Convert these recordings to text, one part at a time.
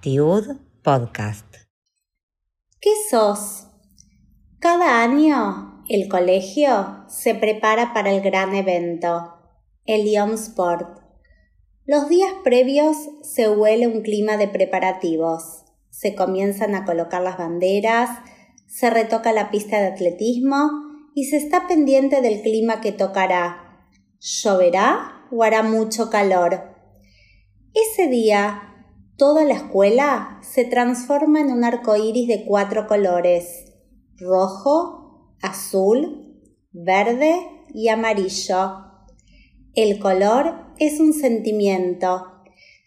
Tiud Podcast. ¿Qué sos? Cada año el colegio se prepara para el gran evento, el Yom Sport. Los días previos se huele un clima de preparativos. Se comienzan a colocar las banderas, se retoca la pista de atletismo y se está pendiente del clima que tocará. ¿Lloverá o hará mucho calor? Ese día, toda la escuela se transforma en un arco iris de cuatro colores: rojo, azul, verde y amarillo. El color es un sentimiento.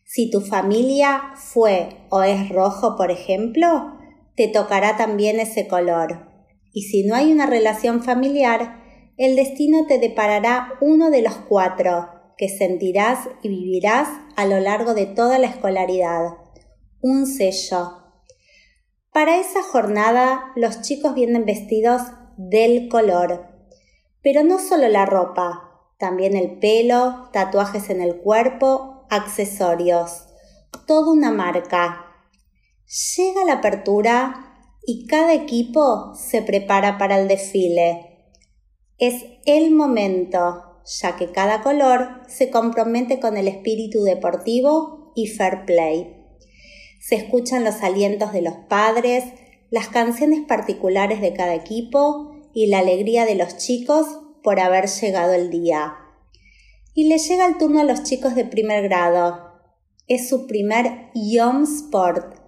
Si tu familia fue o es rojo, por ejemplo, te tocará también ese color. Y si no hay una relación familiar, el destino te deparará uno de los cuatro que sentirás y vivirás a lo largo de toda la escolaridad. Un sello. Para esa jornada los chicos vienen vestidos del color. Pero no solo la ropa, también el pelo, tatuajes en el cuerpo, accesorios. Toda una marca. Llega la apertura y cada equipo se prepara para el desfile. Es el momento, ya que cada color se compromete con el espíritu deportivo y fair play. Se escuchan los alientos de los padres, las canciones particulares de cada equipo y la alegría de los chicos por haber llegado el día. Y le llega el turno a los chicos de primer grado. Es su primer Yom Sport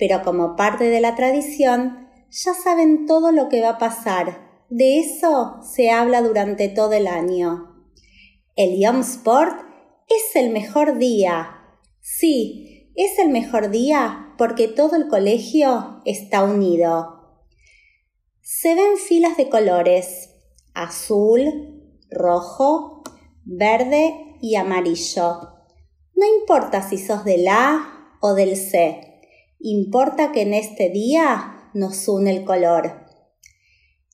pero como parte de la tradición, ya saben todo lo que va a pasar. De eso se habla durante todo el año. El Yom Sport es el mejor día. Sí, es el mejor día porque todo el colegio está unido. Se ven filas de colores azul, rojo, verde y amarillo. No importa si sos del A o del C. Importa que en este día nos une el color.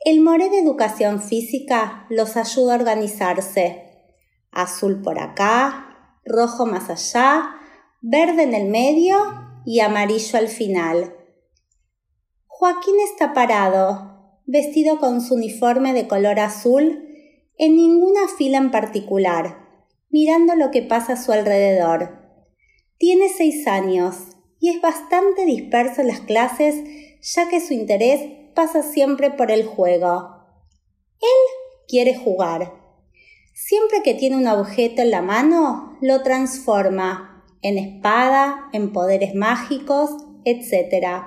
El Moré de Educación Física los ayuda a organizarse. Azul por acá, rojo más allá, verde en el medio y amarillo al final. Joaquín está parado, vestido con su uniforme de color azul, en ninguna fila en particular, mirando lo que pasa a su alrededor. Tiene seis años y es bastante disperso en las clases ya que su interés pasa siempre por el juego. Él quiere jugar. Siempre que tiene un objeto en la mano, lo transforma en espada, en poderes mágicos, etc.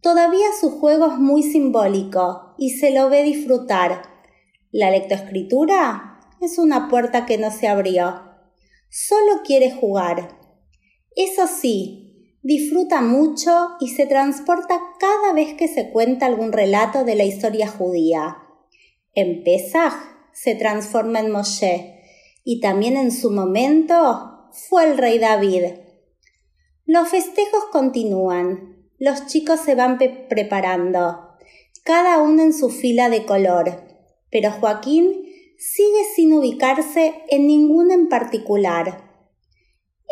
Todavía su juego es muy simbólico y se lo ve disfrutar. La lectoescritura es una puerta que no se abrió. Solo quiere jugar. Eso sí, disfruta mucho y se transporta cada vez que se cuenta algún relato de la historia judía. En Pesach se transforma en Moshe y también en su momento fue el rey David. Los festejos continúan, los chicos se van preparando, cada uno en su fila de color, pero Joaquín sigue sin ubicarse en ninguna en particular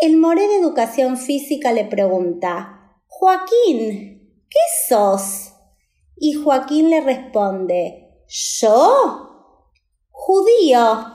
el moré de educación física le pregunta, Joaquín, ¿qué sos? Y Joaquín le responde, ¿yo? Judío.